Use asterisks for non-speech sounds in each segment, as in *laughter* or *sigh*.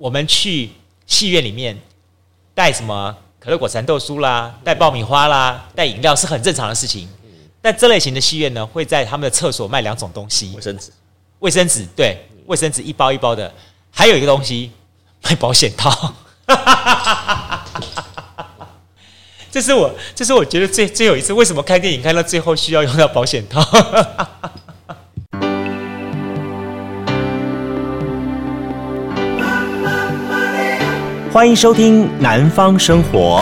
我们去戏院里面带什么可乐果蚕豆酥啦，带爆米花啦，带饮料是很正常的事情。但这类型的戏院呢，会在他们的厕所卖两种东西：卫生纸。卫生纸，对，卫生纸一包一包的。还有一个东西，*laughs* 卖保险套。*laughs* 这是我，这是我觉得最最有意思。为什么看电影看到最后需要用到保险套？欢迎收听《南方生活》。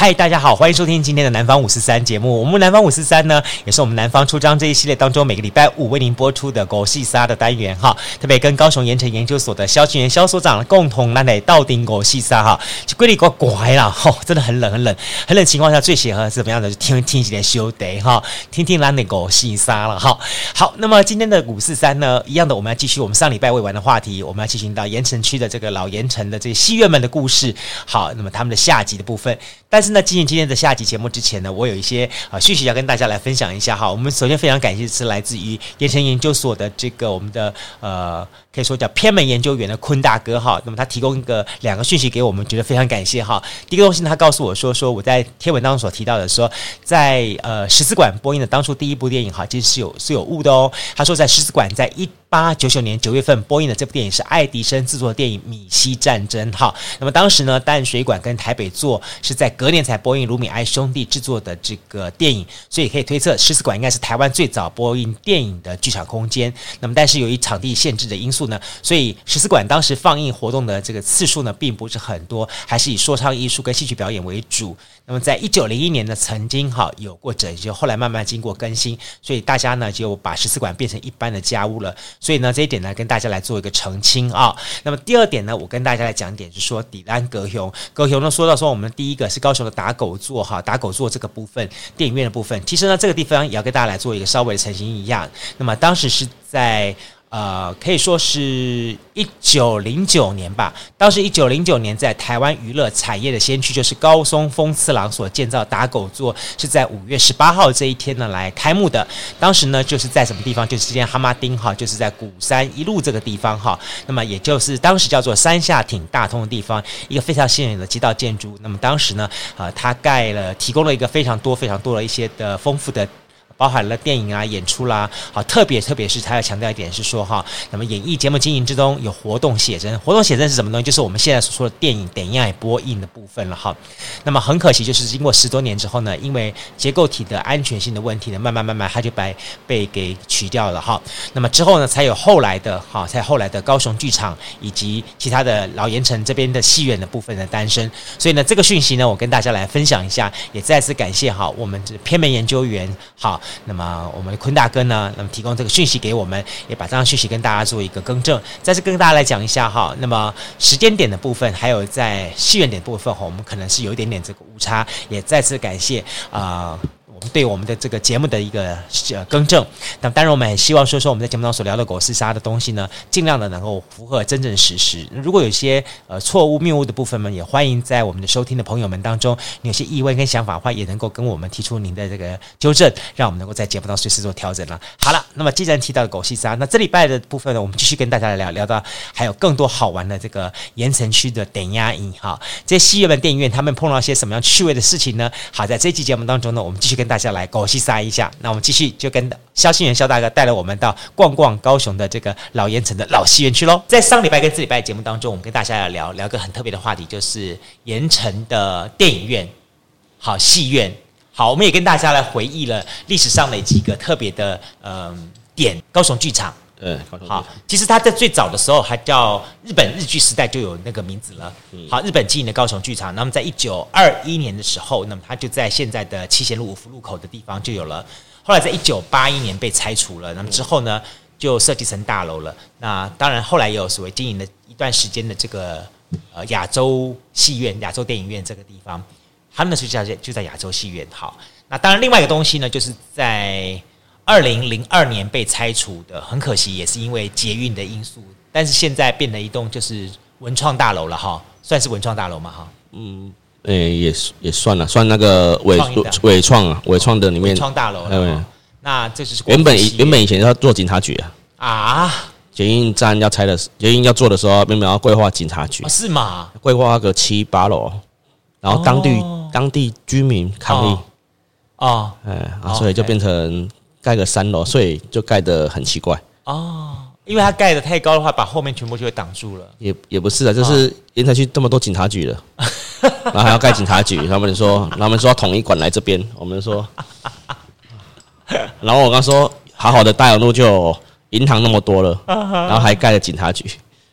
嗨，大家好，欢迎收听今天的南方五四三节目。我们南方五四三呢，也是我们南方出张这一系列当中每个礼拜五为您播出的狗戏沙的单元哈。特别跟高雄盐城研究所的萧清元萧所长共同来来到顶狗戏沙哈，就规里乖乖啦，吼，真的很冷很冷很冷情况下最适合是怎么样的？就听听几点修得哈，听听咱的狗戏沙了哈。好，那么今天的五四三呢，一样的，我们要继续我们上礼拜未完的话题，我们要进行到盐城区的这个老盐城的这些戏院们的故事。好，那么他们的下集的部分，但是。那进行今天的下集节目之前呢，我有一些啊讯息要跟大家来分享一下哈。我们首先非常感谢是来自于盐城研究所的这个我们的呃。可以说叫偏门研究员的坤大哥哈，那么他提供一个两个讯息给我们，觉得非常感谢哈。第一个东西呢，他告诉我说，说我在贴文当中所提到的说，在呃十四馆播映的当初第一部电影哈，其实是有是有误的哦。他说在十四馆在一八九九年九月份播映的这部电影是爱迪生制作的电影《米西战争》哈。那么当时呢，淡水馆跟台北座是在隔年才播映卢米埃兄弟制作的这个电影，所以可以推测十四馆应该是台湾最早播映电影的剧场空间。那么但是由于场地限制的因素。所以十四馆当时放映活动的这个次数呢，并不是很多，还是以说唱艺术跟戏曲表演为主。那么在一九零一年呢，曾经哈有过整修，后来慢慢经过更新，所以大家呢就把十四馆变成一般的家屋了。所以呢这一点呢，跟大家来做一个澄清啊。那么第二点呢，我跟大家来讲点，就是说底兰格雄，格雄呢说到说我们第一个是高雄的打狗座哈，打狗座这个部分电影院的部分，其实呢这个地方也要跟大家来做一个稍微的澄清一样。那么当时是在。呃，可以说是一九零九年吧。当时一九零九年，在台湾娱乐产业的先驱，就是高松丰次郎所建造打狗座，是在五月十八号这一天呢来开幕的。当时呢，就是在什么地方？就是今天哈马町哈，就是在鼓山一路这个地方哈。那么也就是当时叫做山下町大通的地方，一个非常显眼的街道建筑。那么当时呢，呃，他盖了，提供了一个非常多、非常多的一些的丰富的。包含了电影啊、演出啦，好，特别特别是他要强调一点是说哈，那么演艺节目经营之中有活动写真，活动写真是什么东西？就是我们现在所说的电影电影播映的部分了哈。那么很可惜，就是经过十多年之后呢，因为结构体的安全性的问题呢，慢慢慢慢它就被被给取掉了哈。那么之后呢，才有后来的哈，才后来的高雄剧场以及其他的老盐城这边的戏院的部分的诞生。所以呢，这个讯息呢，我跟大家来分享一下，也再次感谢哈，我们这偏门研究员好。那么我们坤大哥呢，那么提供这个讯息给我们，也把这样讯息跟大家做一个更正。再次跟大家来讲一下哈，那么时间点的部分，还有在戏院点部分哈，我们可能是有一点点这个误差，也再次感谢啊。我们对我们的这个节目的一个呃更正，那当然我们也希望说说我们在节目当中所聊的狗戏杀的东西呢，尽量的能够符合真正事实。如果有些呃错误谬误的部分呢，也欢迎在我们的收听的朋友们当中，你有些疑问跟想法的话，也能够跟我们提出您的这个纠正，让我们能够在节目当中随时做调整了。好了，那么既然提到的狗戏杀，那这礼拜的部分呢，我们继续跟大家来聊聊到还有更多好玩的这个盐城区的电影院哈，这些戏院的电影院他们碰到些什么样趣味的事情呢？好，在这期节目当中呢，我们继续跟。大家来狗西撒一下，那我们继续就跟肖新元肖大哥带了我们到逛逛高雄的这个老盐城的老戏院去喽。在上礼拜跟这礼拜节目当中，我们跟大家要聊聊个很特别的话题，就是盐城的电影院，好戏院，好，我们也跟大家来回忆了历史上的几个特别的嗯、点，高雄剧场。对，好，其实它在最早的时候还叫日本日剧时代就有那个名字了。好，日本经营的高雄剧场，那么在一九二一年的时候，那么它就在现在的七贤路五福路口的地方就有了。后来在一九八一年被拆除了，那么之后呢，就设计成大楼了。那当然后来也有所谓经营了一段时间的这个呃亚洲戏院、亚洲电影院这个地方，他们的是叫就在亚洲戏院。好，那当然另外一个东西呢，就是在。二零零二年被拆除的，很可惜，也是因为捷运的因素。但是现在变了一栋就是文创大楼了哈，算是文创大楼嘛哈。嗯，诶、欸，也也算了，算那个伟伟创啊，伟创的里面。文创大楼了。那这就是原本原本以前要做警察局啊啊，捷运站要拆的，捷运要做的时候，原本要规划警察局，哦、是吗？规划个七八楼，然后当地、哦、当地居民抗议啊，哎、啊，所以就变成盖个三楼，所以就盖得很奇怪哦，因为它盖得太高的话，把后面全部就会挡住了。也也不是啊，就是盐埕区这么多警察局了。*laughs* 然后还要盖警察局，他们说，他们说要统一管来这边，我们说，然后我刚说，好好的大勇路就有银行那么多了，然后还盖了警察局。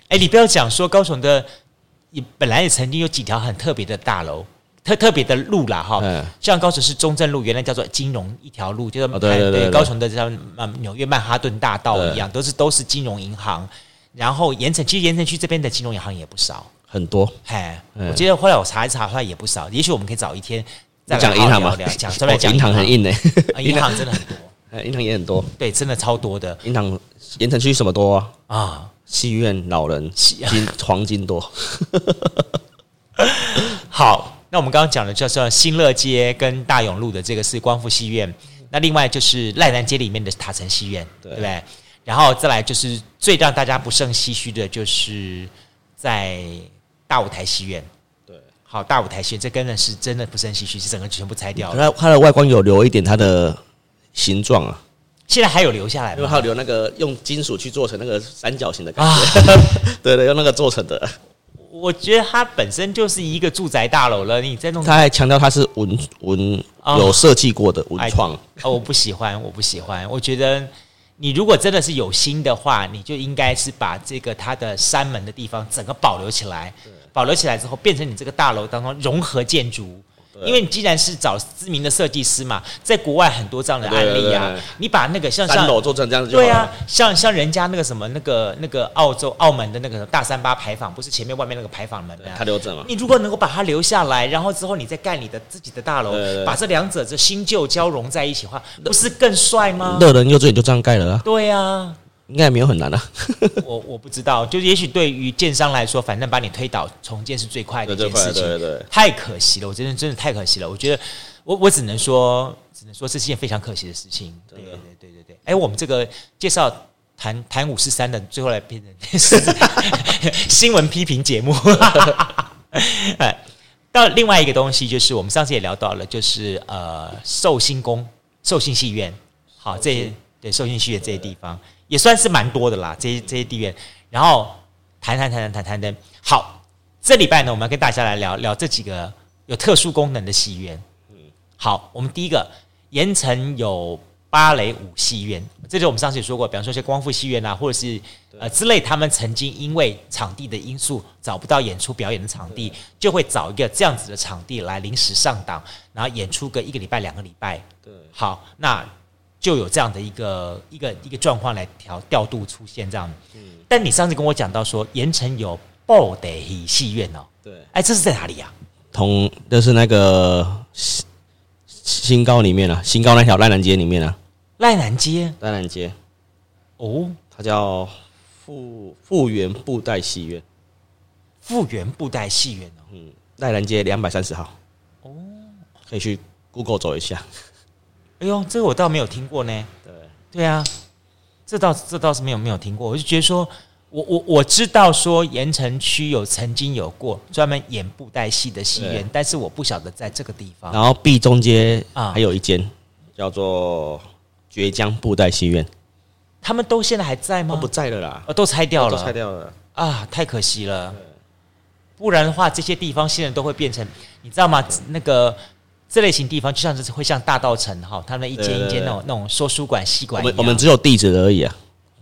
哎，你不要讲说高雄的，也本来也曾经有几条很特别的大楼，特特别的路啦，哈，像高雄市中正路，原来叫做金融一条路，就是对对对，高雄的像纽约曼哈顿大道一样，都是都是金融银行。然后盐城，其实盐城区这边的金融银行也不少。很多，嘿，我记得后来我查一查，后来也不少。也许我们可以找一天再讲银行嘛，*laughs* 讲专门讲银行很硬呢，银行 *laughs* 真的很多，银行也很多，对，真的超多的。银行盐城区什么多啊？啊，戏院、老人、金黄金多。*laughs* 好，那我们刚刚讲的叫做新乐街跟大永路的这个是光复戏院，那另外就是赖南街里面的塔城戏院，对不对？然后再来就是最让大家不胜唏嘘的，就是在。大舞台戏院，对，好，大舞台戏院这根本是真的不胜唏嘘，是整个全部拆掉了。它它的外观有留一点它的形状啊，现在还有留下来吗？因为还有留那个用金属去做成那个三角形的感觉，啊、*laughs* 对对，用那个做成的。我觉得它本身就是一个住宅大楼了，你在弄，他还强调它是文文有设计过的文创。哦，我不喜欢，我不喜欢，我觉得。你如果真的是有心的话，你就应该是把这个它的山门的地方整个保留起来，保留起来之后变成你这个大楼当中融合建筑。因为你既然是找知名的设计师嘛，在国外很多这样的案例啊，你把那个像像三楼做成这样子，对啊，像像人家那个什么那个那个澳洲澳门的那个大三八牌坊，不是前面外面那个牌坊门的，他留着嘛。你如果能够把它留下来，然后之后你再盖你的自己的大楼，把这两者这新旧交融在一起的话，不是更帅吗？乐人幼稚园就这样盖了啊。对啊。应该也没有很难啊，我我不知道，就是也许对于建商来说，反正把你推倒重建是最快的一件事情。对对对，太可惜了，我真的真的太可惜了。我觉得我我只能说，只能说这是件非常可惜的事情。对对对对对。哎，我们这个介绍谈谈五四三的，最后来变成 *laughs* 新闻批评节目。*laughs* 哎，到另外一个东西，就是我们上次也聊到了，就是呃寿星宫、寿星戏院，好，这些对寿星戏院这些地方。也算是蛮多的啦，这些这些地院，然后谈谈谈谈谈谈的。好，这礼拜呢，我们要跟大家来聊聊这几个有特殊功能的戏院。嗯，好，我们第一个，盐城有芭蕾舞戏院，这就我们上次也说过，比方说一些光复戏院啊，或者是呃之类，他们曾经因为场地的因素找不到演出表演的场地，就会找一个这样子的场地来临时上档，然后演出个一个礼拜、两个礼拜。对，好，那。就有这样的一个一个一个状况来调调度出现这样，嗯，但你上次跟我讲到说盐城有布袋戏戏院哦，对，哎，这是在哪里呀？同就是那个新新高里面啊，新高那条赖南街里面啊，赖南街，赖南街，哦，它叫复复原布袋戏院，复原布袋戏院哦，嗯，赖南街两百三十号，哦，可以去 Google 走一下。哎呦，这个我倒没有听过呢。对对啊，这倒这倒是没有没有听过。我就觉得说，我我我知道说盐城区有曾经有过专门演布袋戏的戏院，但是我不晓得在这个地方。然后 B 中街啊，还有一间叫做绝江布袋戏院，他们都现在还在吗？都不在了啦，都拆掉了，都拆掉了啊，太可惜了。不然的话，这些地方现在都会变成，你知道吗？那个。这类型地方就像是会像大道城哈，他们一间一间那种那种说书馆、戏馆。我们我们只有地址而已啊。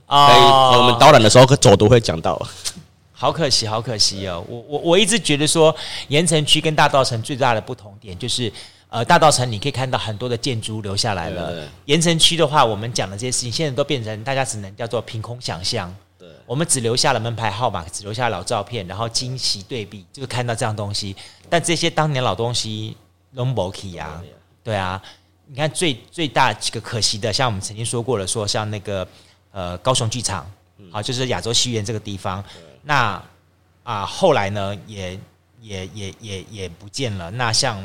哦。我们导览的时候走读会讲到。好可惜，好可惜哦！我我我一直觉得说，盐城区跟大道城最大的不同点就是，呃，大道城你可以看到很多的建筑留下来了。盐城区的话，我们讲的这些事情，现在都变成大家只能叫做凭空想象。对。我们只留下了门牌号码，只留下了老照片，然后惊喜对比，就是看到这样东西。但这些当年老东西。龙博奇啊，对啊，你看最最大几个可惜的，像我们曾经说过了，说像那个呃高雄剧场，好，就是亚洲戏院这个地方，那啊后来呢也也也也也不见了。那像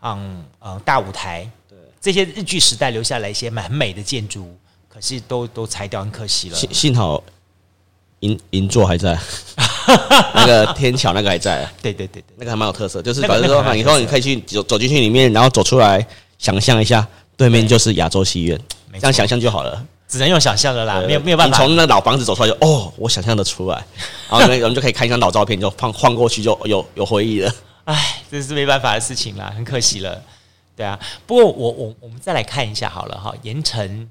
嗯嗯大舞台，对。这些日剧时代留下来一些蛮美的建筑，可是都都拆掉，很可惜了。幸幸好银银座还在，*laughs* 那个天桥那个还在。对对对对，那个还蛮有特色，就是反正说以后你可以去走走进去里面，然后走出来，想象一下对面就是亚洲戏院，这样想象就好了。只能用想象的啦，没有没有办法。你从那老房子走出来就哦，我想象的出来，然后我们就可以看一张老照片，就晃晃过去就有有回忆了。*laughs* 唉，这是没办法的事情啦，很可惜了。对啊，不过我我我们再来看一下好了哈，盐城，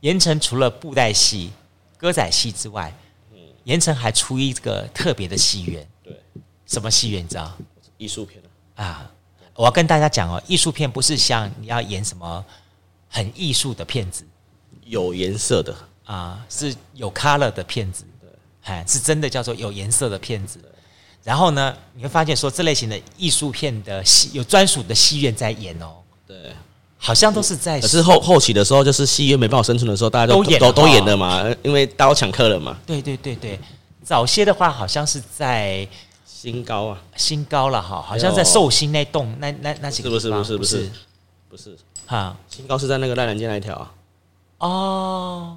盐城除了布袋戏、歌仔戏之外，嗯，盐城还出一个特别的戏院。对，什么戏院你知道？艺术片啊。我要跟大家讲哦，艺术片不是像你要演什么很艺术的片子。有颜色的啊，是有 color 的片子，对，哎，是真的叫做有颜色的片子。然后呢，你会发现说这类型的艺术片的戏有专属的戏院在演哦，对，好像都是在。可是后后期的时候，就是戏院没办法生存的时候，大家都都，都演的嘛，因为大家都抢客了嘛。对对对对，早些的话好像是在新高啊，新高了哈，好像在寿星那栋那那那几个是不是不是不是不是。哈，新高是在那个赖兰街那一条啊。哦，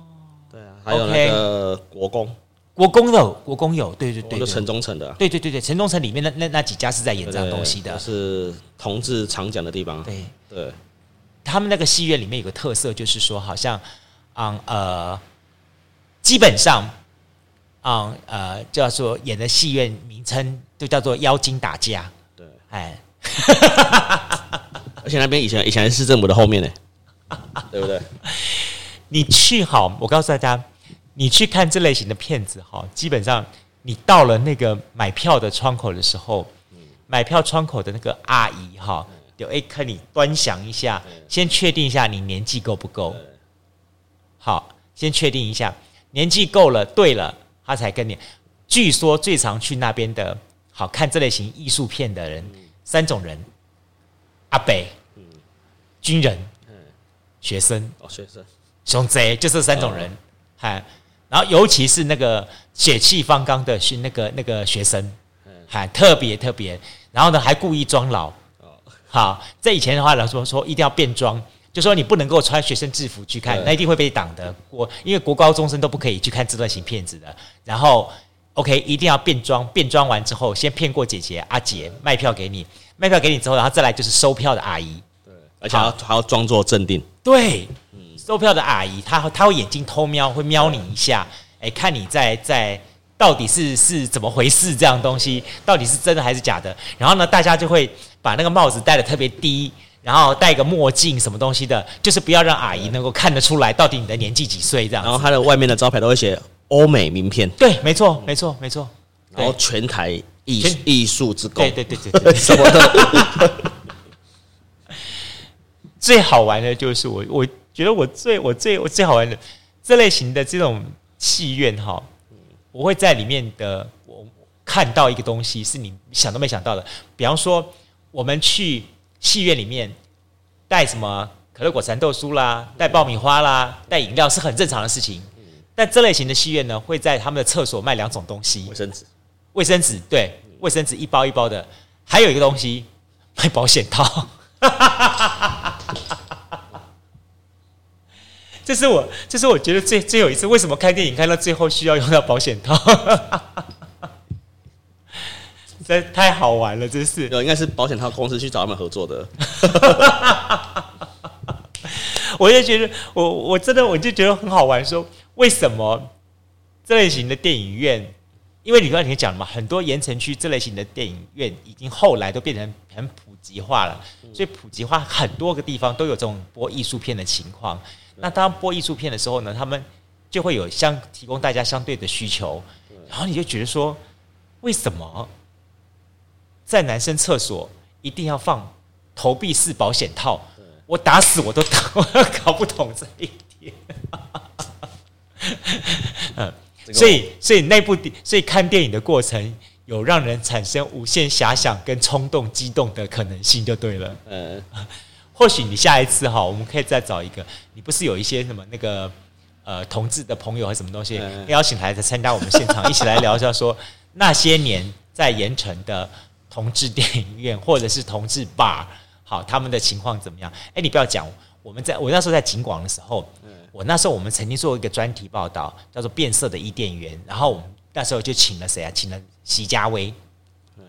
对啊，还有那个国公，国公有，国公有，对对对，就城中城的，对对对对，城中城里面那那那几家是在演这样东西的，是同志常讲的地方。对。对，他们那个戏院里面有个特色，就是说好像，嗯呃，基本上，嗯呃，叫做演的戏院名称就叫做妖精打架。对，哎，*laughs* 而且那边以前以前是市政府的后面呢，*laughs* 对不对？你去好，我告诉大家，你去看这类型的片子哈，基本上你到了那个买票的窗口的时候，买票窗口的那个阿姨哈，就哎跟你端详一下，先确定一下你年纪够不够。好，先确定一下年纪够了，对了，他才跟你。据说最常去那边的，好看这类型艺术片的人，三种人：阿北、军人、学生。哦，学生。熊贼就是三种人，嗨、哦，然后尤其是那个血气方刚的是那个那个学生，嗨，特别特别，然后呢还故意装老，哦，好，在以前的话来说说一定要变装，就说你不能够穿学生制服去看，那一定会被挡的。国因为国高中生都不可以去看这类型片子的。然后，OK，一定要变装，变装完之后先骗过姐姐阿姐卖票给你，卖票给你之后，然后再来就是收票的阿姨，对，而且还要还要装作镇定，对。收票的阿姨，她她会眼睛偷瞄，会瞄你一下，哎，看你在在到底是是怎么回事，这样东西到底是真的还是假的？然后呢，大家就会把那个帽子戴的特别低，然后戴个墨镜，什么东西的，就是不要让阿姨能够看得出来到底你的年纪几岁这样。然后它的外面的招牌都会写欧美名片，对，没错，没错，没错。然后全台艺艺术之光，对对对对对，什么的。*laughs* 最好玩的就是我我。觉得我最我最我最好玩的这类型的这种戏院哈，我会在里面的我看到一个东西是你想都没想到的，比方说我们去戏院里面带什么可乐果蚕豆酥啦，带爆米花啦，带饮料是很正常的事情。但这类型的戏院呢，会在他们的厕所卖两种东西：卫生纸，卫生纸对，卫生纸一包一包的，还有一个东西卖保险套。*laughs* 这是我，这是我觉得最最有意思。为什么看电影看到最后需要用到保险套？这太好玩了，真是。应该是保险套公司去找他们合作的。*laughs* 我就觉得，我我真的我就觉得很好玩。说为什么这类型的电影院？因为你刚才讲了嘛，很多盐城区这类型的电影院已经后来都变成很普及化了，所以普及化很多个地方都有这种播艺术片的情况。那当播艺术片的时候呢，他们就会有相提供大家相对的需求，然后你就觉得说，为什么在男生厕所一定要放投币式保险套？我打死我都搞 *laughs* 搞不懂这一点。*laughs* 嗯，所以所以那部电，所以看电影的过程有让人产生无限遐想跟冲动、激动的可能性，就对了。嗯。或许你下一次哈，我们可以再找一个。你不是有一些什么那个呃同志的朋友还是什么东西，邀请来参加我们现场，一起来聊一下说 *laughs* 那些年在盐城的同志电影院或者是同志 bar，好，他们的情况怎么样？哎，你不要讲，我们在我那时候在警广的时候，我那时候我们曾经做一个专题报道，叫做《变色的伊甸园》，然后我们那时候就请了谁啊？请了席家威，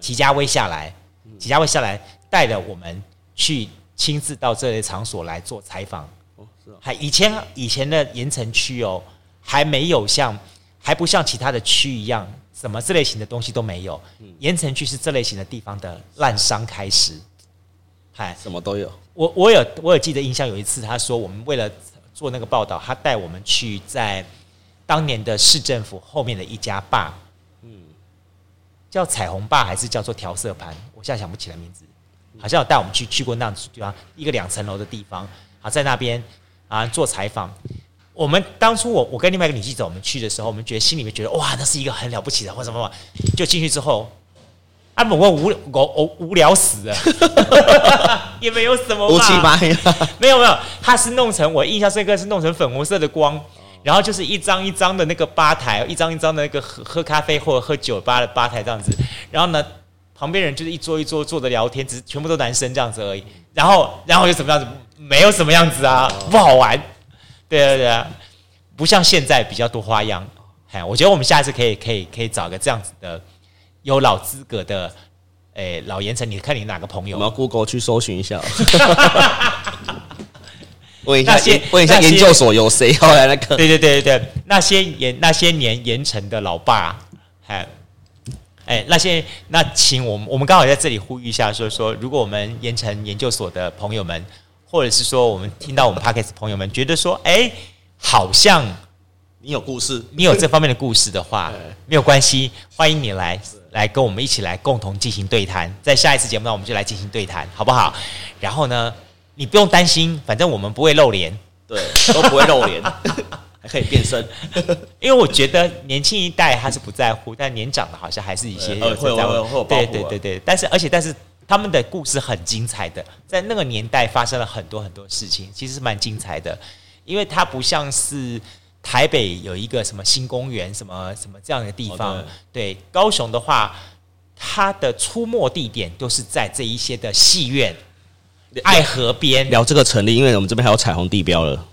席家威下来，席家威下来带了我们去亲自到这类场所来做采访。哦，是啊。还以前以前的盐城区哦，还没有像还不像其他的区一样，什么这类型的东西都没有。盐城区是这类型的地方的烂商开始。嗨，什么都有。我我有我有记得印象，有一次他说，我们为了做那个报道，他带我们去在当年的市政府后面的一家坝，嗯，叫彩虹坝还是叫做调色盘？我现在想不起来名字。好像有带我们去去过那样子地方，一个两层楼的地方，啊，在那边啊做采访。我们当初我我跟另外一个女记者我们去的时候，我们觉得心里面觉得哇，那是一个很了不起的或什么什么，就进去之后。啊，我无我我无聊死了，*laughs* 也没有什么乌漆嘛黑，*laughs* 没有没有，他是弄成我印象深刻是弄成粉红色的光，然后就是一张一张的那个吧台，一张一张的那个喝喝咖啡或者喝酒吧的吧台这样子，然后呢，旁边人就是一桌一桌坐着聊天，只是全部都男生这样子而已，然后然后就什么样子，没有什么样子啊，不好玩，对啊对啊，不像现在比较多花样，哎，我觉得我们下次可以可以可以找个这样子的。有老资格的，诶、欸，老盐城，你看你哪个朋友？我们要 Google 去搜寻一下。*laughs* 问一下，问一下研究所有谁要来那个？对对对对对，那些盐那些年盐城的老爸，哎，哎，那些那请我们我们刚好在这里呼吁一下，说说如果我们盐城研究所的朋友们，或者是说我们听到我们 Podcast 朋友们觉得说，哎，好像你有故事，你有这方面的故事的话，*laughs* 没有关系，欢迎你来。来跟我们一起来共同进行对谈，在下一次节目呢，我们就来进行对谈，好不好？然后呢，你不用担心，反正我们不会露脸，对，都不会露脸，*laughs* 还可以变身。因为我觉得年轻一代他是不在乎，但年长的好像还是一些会在乎。对对对对，但是而且但是他们的故事很精彩的，在那个年代发生了很多很多事情，其实蛮精彩的，因为它不像是。台北有一个什么新公园，什么什么这样的地方。对，高雄的话，它的出没地点都是在这一些的戏院、爱河边。聊这个成立，因为我们这边还有彩虹地标了。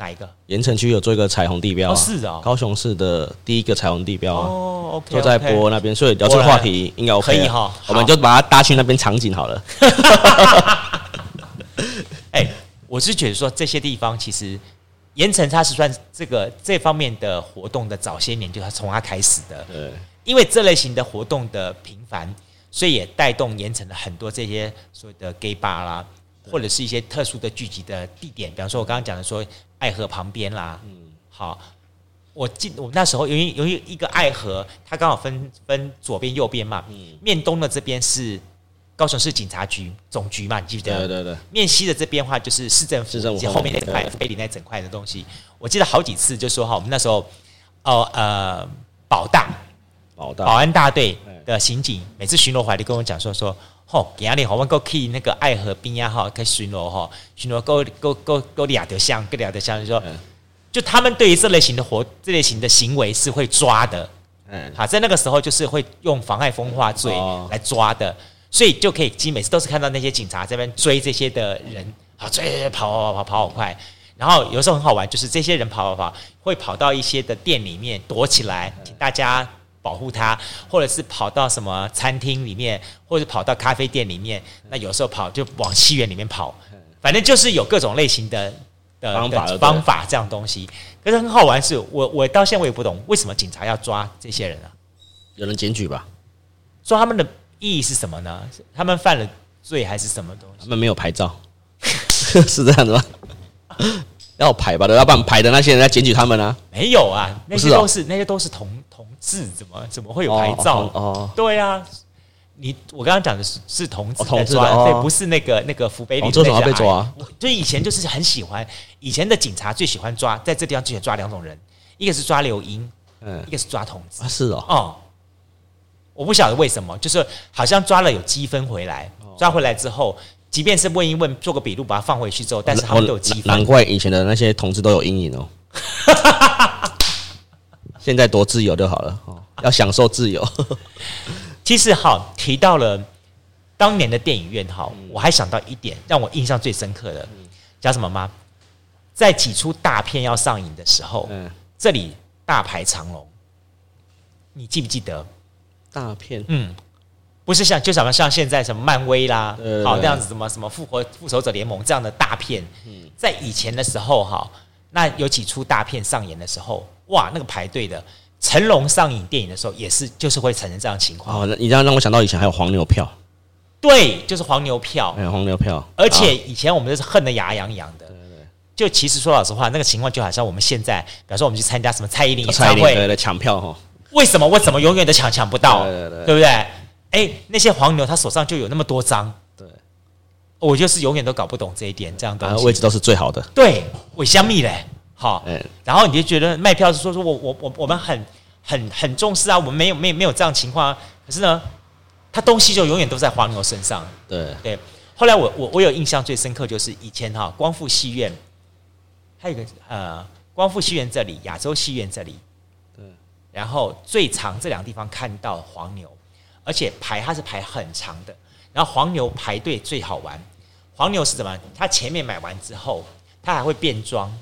哪一个？盐城区有做一个彩虹地标，哦是哦，高雄市的第一个彩虹地标哦，OK，就在播那边，所以聊这个话题应该 OK，可以哈，我们就把它搭去那边场景好了。*laughs* 哎，我是觉得说这些地方其实。盐城它是算这个这方面的活动的早些年，就是从它开始的。对，因为这类型的活动的频繁，所以也带动盐城的很多这些所谓的 gay bar 啦，或者是一些特殊的聚集的地点。比方说，我刚刚讲的说爱河旁边啦，嗯，好，我记我们那时候由于由于一个爱河，它刚好分分左边右边嘛，嗯，面东的这边是。高雄市警察局总局嘛，你记不记得？对对对。面西的这边话就是市政府，以及后面那块碑林那整块的东西。我记得好几次就说哈，我们那时候哦呃保大保大保安大队的刑警每次巡逻回来就跟我讲说说，吼，今天我们够去那个爱河边呀哈，可以巡逻吼，巡逻够够够够俩条巷，够俩条巷，就说就他们对于这类型的活这类型的行为是会抓的，嗯，好，在那个时候就是会用妨碍风化罪来抓的。所以就可以，其实每次都是看到那些警察在那边追这些的人，啊，追跑跑跑跑跑好快。然后有时候很好玩，就是这些人跑跑跑，会跑到一些的店里面躲起来，请大家保护他，或者是跑到什么餐厅里面，或者跑到咖啡店里面。那有时候跑就往戏院里面跑，反正就是有各种类型的的方法方法这样东西。可是很好玩是，是我我到现在我也不懂为什么警察要抓这些人啊？有人检举吧？抓他们的。意义是什么呢？他们犯了罪还是什么东西？他们没有牌照，*laughs* 是这样的吗？要排吧，要不然牌的那些人在检举他们呢、啊？没有啊，那些都是、哦、那些都是同同志，怎么怎么会有牌照？哦，哦对啊，你我刚刚讲的是是同志在抓，哦、对，不是那个那个福北里。做什么被抓？就以前就是很喜欢，以前的警察最喜欢抓，在这地方最喜欢抓两种人，一个是抓流莺，嗯，一个是抓同志。啊，是哦，哦。我不晓得为什么，就是好像抓了有积分回来，抓回来之后，即便是问一问，做个笔录，把它放回去之后，但是他们都有积分。难怪以前的那些同志都有阴影哦。*laughs* 现在多自由就好了，要享受自由。*laughs* 其实好提到了当年的电影院哈，我还想到一点让我印象最深刻的，叫什么吗？在几出大片要上映的时候，嗯，这里大排长龙，你记不记得？大片，嗯，不是像就什么像现在什么漫威啦，好这样子什么什么复活复仇者联盟这样的大片，在以前的时候哈，那有几出大片上演的时候，哇，那个排队的。成龙上映电影的时候，也是就是会产生这样的情况。哦，你这样让我想到以前还有黄牛票。对，就是黄牛票。还有黄牛票。而且以前我们都是恨得牙痒痒的。对对对。就其实说老实话，那个情况就好像我们现在，比方说我们去参加什么蔡依林演唱会，抢票哈。为什么我怎么永远都抢抢不到？对对对，对不对？哎，那些黄牛他手上就有那么多张。对。我就是永远都搞不懂这一点，这样的位置都是最好的。对，尾香蜜嘞。好，嗯，然后你就觉得卖票是说说我我我我们很很很重视啊，我们没有没有没有这样情况啊。可是呢，他东西就永远都在黄牛身上。对对。后来我我我有印象最深刻就是以前哈光复戏院，还有一个呃光复戏院这里，亚洲戏院这里，对。然后最长这两个地方看到黄牛，而且排它是排很长的。然后黄牛排队最好玩，黄牛是怎么？他前面买完之后，他还会变装。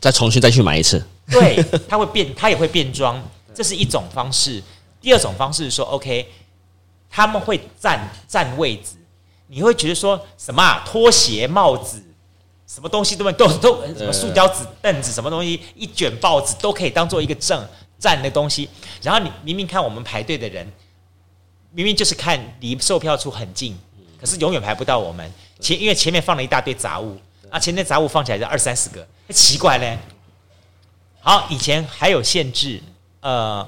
再重新再去买一次，对，他会变，他也会变装，这是一种方式。第二种方式是说，OK，他们会占占位置，你会觉得说什么啊？拖鞋、帽子，什么东西都都都什么塑胶纸凳子，什么东西一卷报纸都可以当做一个证站的东西。然后你明明看我们排队的人，明明就是看离售票处很近，可是永远排不到我们前，因为前面放了一大堆杂物。啊，前面杂物放起来就二三十个，奇怪嘞。好，以前还有限制，呃，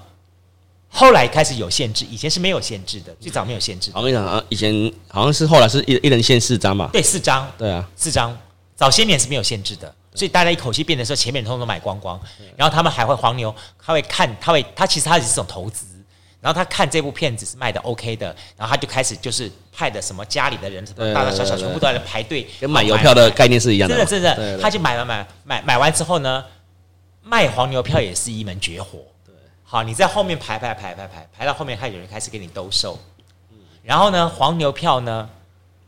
后来开始有限制，以前是没有限制的，最早没有限制。我跟你讲啊，以前好像是后来是一一人限四张嘛。对，四张。对啊，四张。早些年是没有限制的，所以大家一口气变的时候，前面通通都买光光。然后他们还会黄牛，他会看，他会，他其实他也是一种投资。然后他看这部片子是卖的 OK 的，然后他就开始就是派的什么家里的人，什么大大小小全部都在那排队，跟买邮票的概念是一样的。真的，真的，他就买买买买买完之后呢，卖黄牛票也是一门绝活。对，好，你在后面排排排排排排到后面，还有人开始给你兜售。然后呢，黄牛票呢，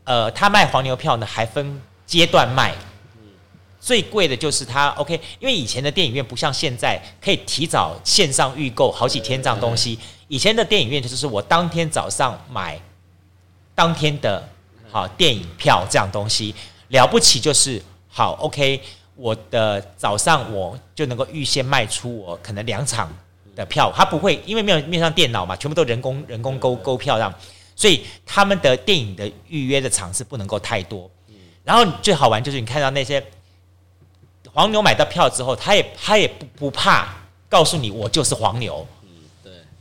呃，他卖黄牛票呢还分阶段卖。最贵的就是它，OK，因为以前的电影院不像现在可以提早线上预购好几天这样东西。以前的电影院就是我当天早上买当天的好电影票这样东西，了不起就是好 OK，我的早上我就能够预先卖出我可能两场的票，他不会因为没有面上电脑嘛，全部都人工人工勾勾票这样，所以他们的电影的预约的场次不能够太多。然后最好玩就是你看到那些。黄牛买到票之后，他也他也不不怕告诉你我就是黄牛，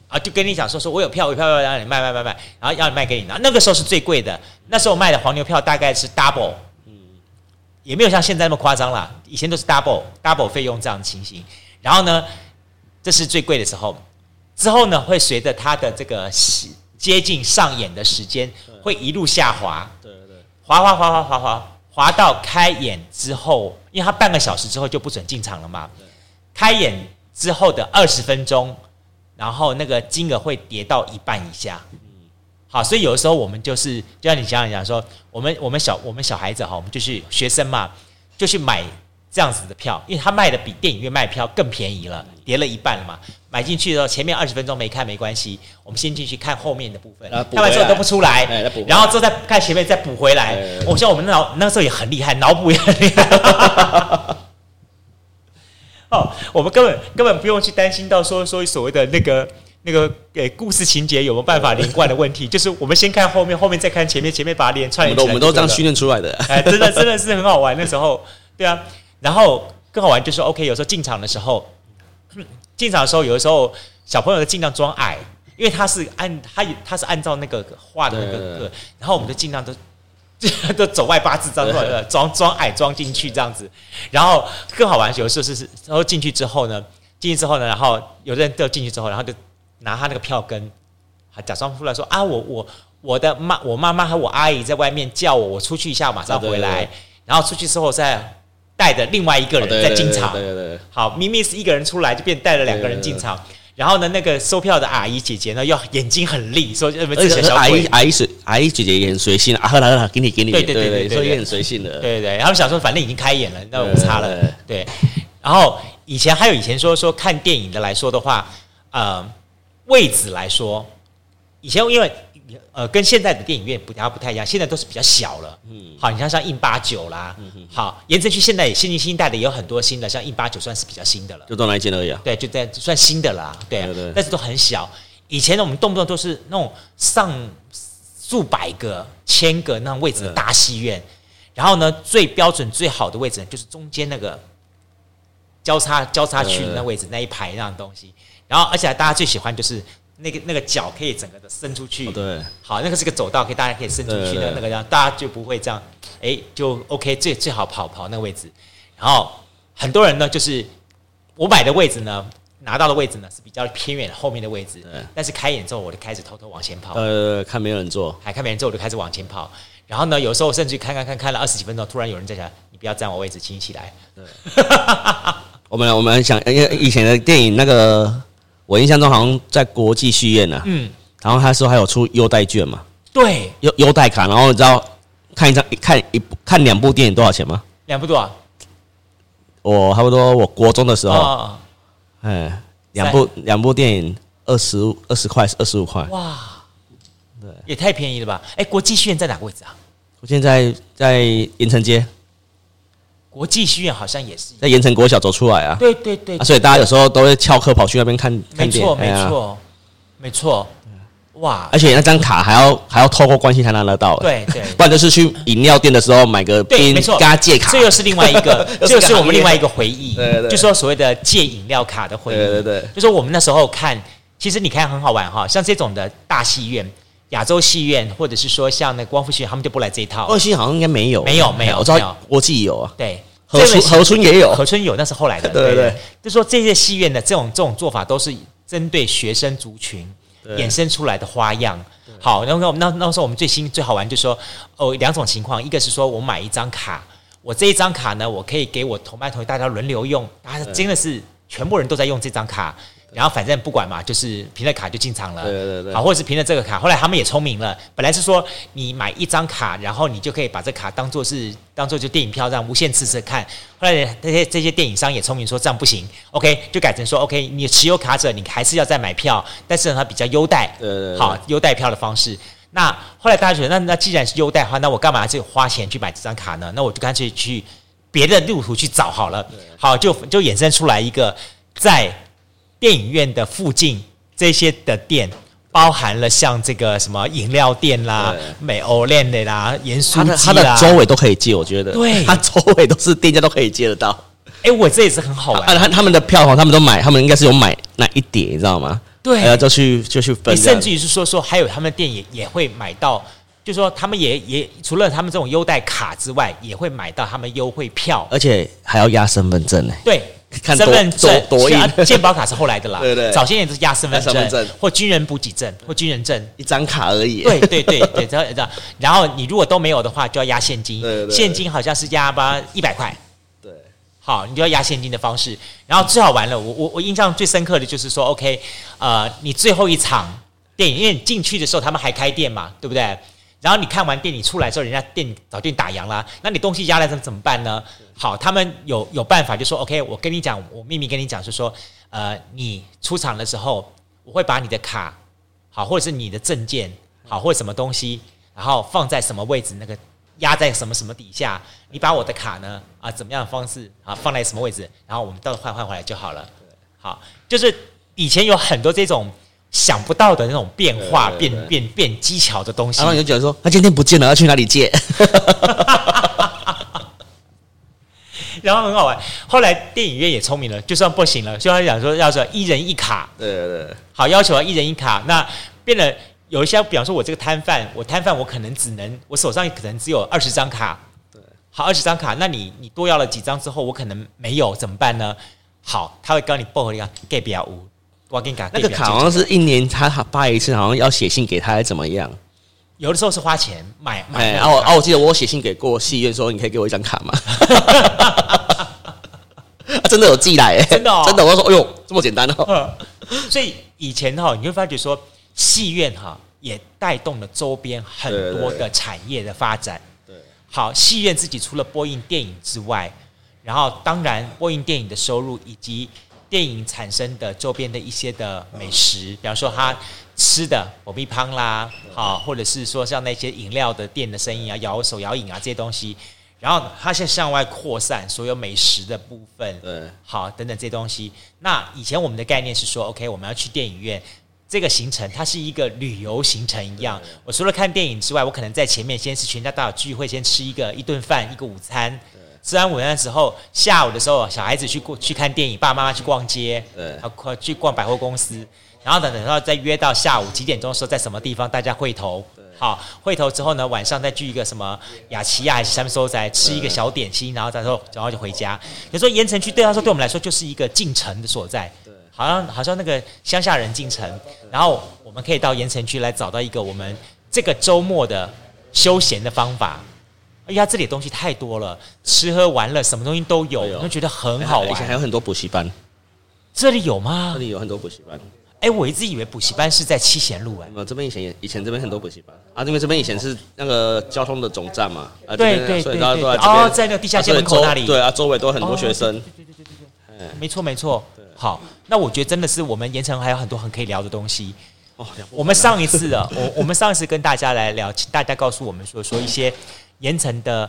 啊，就跟你讲说说我有票，我有票要让你卖卖卖卖，然后要你卖给你，那那个时候是最贵的，那时候卖的黄牛票大概是 double，嗯，也没有像现在那么夸张啦，以前都是 double double 费用这样的情形，然后呢，这是最贵的时候，之后呢会随着它的这个接近上演的时间会一路下滑，对对，滑滑滑滑滑滑。滑到开演之后，因为它半个小时之后就不准进场了嘛。开演之后的二十分钟，然后那个金额会跌到一半以下。好，所以有的时候我们就是，就像你想想讲说，我们我们小我们小孩子哈，我们就是学生嘛，就去买。这样子的票，因为他卖的比电影院卖票更便宜了，跌了一半了嘛。买进去的时候，前面二十分钟没看没关系，我们先进去看后面的部分，看完之后都不出来，然后之后再看前面再补回来。我像我们脑那时候也很厉害，脑补也很厉害。*laughs* *laughs* 哦，我们根本根本不用去担心到说说所谓的那个那个诶故事情节有没有办法连贯的问题，*laughs* 就是我们先看后面，后面再看前面，前面把它连串起来。我们都这样训练出来的，哎，真的真的是很好玩。那时候，对啊。然后更好玩就是，OK，有时候进场的时候，进场的时候，有的时候小朋友就尽量装矮，因为他是按他他是按照那个画的那个个，然后我们就尽量都 *laughs* 都走外八字这样 *laughs* 装装矮装进去这样子。然后更好玩，有的时候是是，然后进去之后呢，进去之后呢，然后有的人都进去之后，然后就拿他那个票根，还假装出来说啊，我我我的妈，我妈妈和我阿姨在外面叫我，我出去一下，马上回来。然后出去之后再。带着另外一个人在进场，好，明明是一个人出来，就变带了两个人进场，然后呢，那个售票的阿姨姐姐呢，又眼睛很利，说呃，而且阿姨阿姨随阿姨姐姐也很随性啊，喝了喝了，给你给你，对对对对，所以也很随性的。对对对，他们想说，反正已经开演了，那无差了。对，然后以前还有以前说说看电影的来说的话，呃，位置来说，以前因为。呃，跟现在的电影院不太不太一样，现在都是比较小了。嗯，好，你像像印八九啦，好，盐埕区现在也新新一代的也有很多新的，像印八九算是比较新的了。就到那一间而已啊。对，就在算新的啦。对，对，对，但是都很小。以前呢，我们动不动都是那种上数百个、千个那种位置的大戏院，然后呢，最标准最好的位置呢，就是中间那个交叉交叉区的那位置那一排那样东西。然后，而且大家最喜欢就是。那个那个脚可以整个的伸出去，对，好，那个是个走道，可以大家可以伸出去的那个，这样大家就不会这样，哎，就 OK，最最好跑跑那个位置。然后很多人呢，就是我买的位置呢，拿到的位置呢是比较偏远后面的位置，但是开演之后，我就开始偷偷往前跑，呃，看没有人坐，还看没人坐，我就开始往前跑。然后呢，有时候甚至看看看看了二十几分钟，突然有人在讲，你不要占我位置，请你起来。对，*laughs* 我们我们想，因为以前的电影那个。我印象中好像在国际戏院呢，嗯，然后他说还有出优待券嘛，对，优优待卡，然后你知道看一张看一部看两部电影多少钱吗？两部多少？我差不多我国中的时候，哎，两部两部电影二十二十块二十五块，哇，对，也太便宜了吧？哎，国际戏院在哪个位置啊？我现在在盐城街。国际戏院好像也是。在盐城国小走出来啊，对对对，所以大家有时候都会翘课跑去那边看。没错没错没错，哇！而且那张卡还要还要透过关系才拿得到，对对，不然就是去饮料店的时候买个冰，没错，跟他借卡，这又是另外一个，*laughs* 这又是我们另外一个回忆，对对，就说所谓的借饮料卡的回忆，对对对，就说我们那时候看，其实你看很好玩哈，像这种的大戏院，亚洲戏院，或者是说像那光复戏院，他们就不来这一套。光复戏院好像应该没有，没有没有，我知道国际有啊，对。河村河村也有，河村有，那是后来的。对对，对，就说这些戏院的这种这种做法，都是针对学生族群衍生出来的花样。好，然后那那时候我们最新最好玩，就是说哦，两种情况，一个是说我买一张卡，我这一张卡呢，我可以给我同班同学大家轮流用，大家真的是全部人都在用这张卡。然后反正不管嘛，就是凭着卡就进场了。对对对。好，或者是凭着这个卡。后来他们也聪明了，本来是说你买一张卡，然后你就可以把这卡当做是当做就电影票这样无限次次看。后来这些这些电影商也聪明，说这样不行，OK，就改成说 OK，你持有卡者你还是要再买票，但是呢它比较优待。对对对。好，优待票的方式。那后来大家觉得，那那既然是优待的话，那我干嘛就花钱去买这张卡呢？那我就干脆去别的路途去找好了。好，就就衍生出来一个在。电影院的附近这些的店，包含了像这个什么饮料店啦、美欧链的啦、盐酥鸡啦，它的周围都可以借，我觉得。对，*laughs* 它周围都是店家都可以借得到。哎，我这也是很好玩。啊，他们的票房他们都买，他们应该是有买那一叠，你知道吗？对，然后就去就去分。甚至于是说说，还有他们店也也会买到，就说他们也也除了他们这种优待卡之外，也会买到他们优惠票，而且还要压身份证呢。对。身份证、*laughs* 健保卡是后来的啦。*laughs* 对对，早些年都是押身份证或军人补给证或军人证，一张卡而已。对对对对，然后。然后你如果都没有的话，就要押现金。现金好像是押吧一百块。对，好，你就要压现金的方式。然后最好玩了，我我我印象最深刻的就是说，OK，呃，你最后一场电影，因为你进去的时候他们还开店嘛，对不对？然后你看完电影出来之后，人家店早就打烊了，那你东西压在这怎么办呢？好，他们有有办法，就说 OK，我跟你讲，我秘密跟你讲，是说，呃，你出场的时候，我会把你的卡，好，或者是你的证件，好，或者什么东西，然后放在什么位置，那个压在什么什么底下，你把我的卡呢，啊，怎么样的方式啊，放在什么位置，然后我们到时候换换回来就好了。好，就是以前有很多这种。想不到的那种变化，变变变技巧的东西。然后你就觉得说，他今天不见了，要去哪里借？*laughs* 然后很好玩。后来电影院也聪明了，就算不行了，就要讲说，要说一人一卡。对对对。好，要求啊一人一卡。那变了有一些，比方说，我这个摊贩，我摊贩，我可能只能，我手上可能只有二十张卡。对。好，二十张卡，那你你多要了几张之后，我可能没有，怎么办呢？好，他会告诉你报一个给表五。我给你讲，那个卡好像是一年他发一次，好像要写信给他，还是怎么样？有的时候是花钱买买。然后啊，我记得我写信给过戏院说，你可以给我一张卡吗？*laughs* 真的有寄来，真的真的，我说，哎呦，这么简单哦。所以以前哈，你会发觉说，戏院哈也带动了周边很多的产业的发展。对，好，戏院自己除了播映电影之外，然后当然播映电影的收入以及电影产生的周边的一些的美食，比方说他吃的爆米香啦，好，或者是说像那些饮料的店的生意啊，摇手摇饮啊这些东西。然后它现在向外扩散，所有美食的部分，对，好，等等这些东西。那以前我们的概念是说，OK，我们要去电影院，这个行程它是一个旅游行程一样。我除了看电影之外，我可能在前面先是全家大小聚会，先吃一个一顿饭，一个午餐。吃完午餐之后，下午的时候小孩子去过去看电影，爸爸妈妈去逛街，对，去逛百货公司。然后等等到再约到下午几点钟的时候，在什么地方大家会头。好，会头之后呢，晚上再聚一个什么雅琪亚还是什么时候再吃一个小点心，然后再说，然后就回家。有时候盐城区对他说，对我们来说就是一个进城的所在，对，好像好像那个乡下人进城，然后我们可以到盐城区来找到一个我们这个周末的休闲的方法。哎呀，这里的东西太多了，吃喝玩乐什么东西都有，我们觉得很好玩。而且还有很多补习班，这里有吗？这里有很多补习班。哎，我一直以为补习班是在七贤路哎。没有，这边以前也以前这边很多补习班啊，因为这边以前是那个交通的总站嘛。啊，对对对对。哦，在那个地下街门口那里。对啊，周围都很多学生。对对对对对。没错没错。好，那我觉得真的是我们盐城还有很多很可以聊的东西。哦，我们上一次的，*laughs* 我我们上一次跟大家来聊，请大家告诉我们说说一些盐城的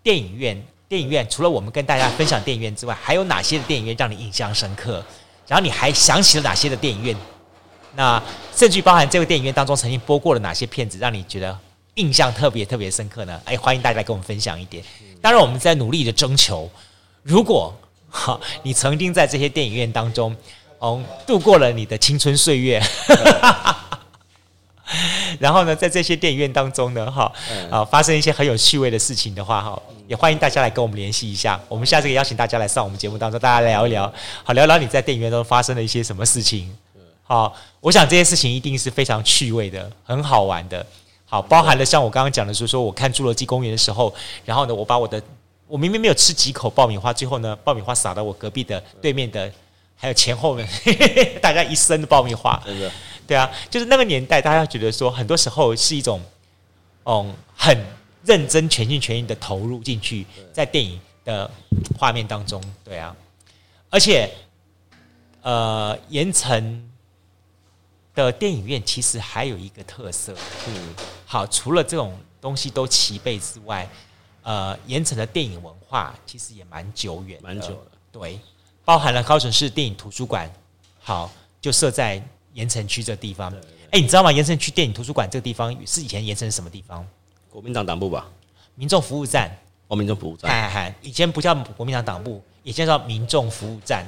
电影院，电影院除了我们跟大家分享电影院之外，还有哪些的电影院让你印象深刻？然后你还想起了哪些的电影院？那甚至包含这个电影院当中曾经播过了哪些片子，让你觉得印象特别特别深刻呢？哎，欢迎大家来跟我们分享一点。当然，我们在努力的征求，如果哈你曾经在这些电影院当中，嗯，度过了你的青春岁月。*laughs* 然后呢，在这些电影院当中呢，哈啊，发生一些很有趣味的事情的话，哈，也欢迎大家来跟我们联系一下。我们下次也邀请大家来上我们节目当中，大家聊一聊，好聊聊你在电影院中发生了一些什么事情。好，我想这些事情一定是非常趣味的，很好玩的。好，包含了像我刚刚讲的，说说我看侏罗纪公园的时候，然后呢，我把我的我明明没有吃几口爆米花，最后呢，爆米花洒到我隔壁的对面的，还有前后面 *laughs* 大家一身的爆米花。对啊，就是那个年代，大家觉得说，很多时候是一种，嗯，很认真、全心全意的投入进去，在电影的画面当中，对啊，而且，呃，盐城的电影院其实还有一个特色，嗯，好，除了这种东西都齐备之外，呃，盐城的电影文化其实也蛮久远，蛮久的，对，包含了高雄市电影图书馆，好，就设在。盐城区这个地方，哎、欸，你知道吗？盐城区电影图书馆这个地方是以前盐城是什么地方？国民党党部吧？民众服务站。哦，民众服务站。嗨嗨，以前不叫国民党党部，以前叫民众服务站。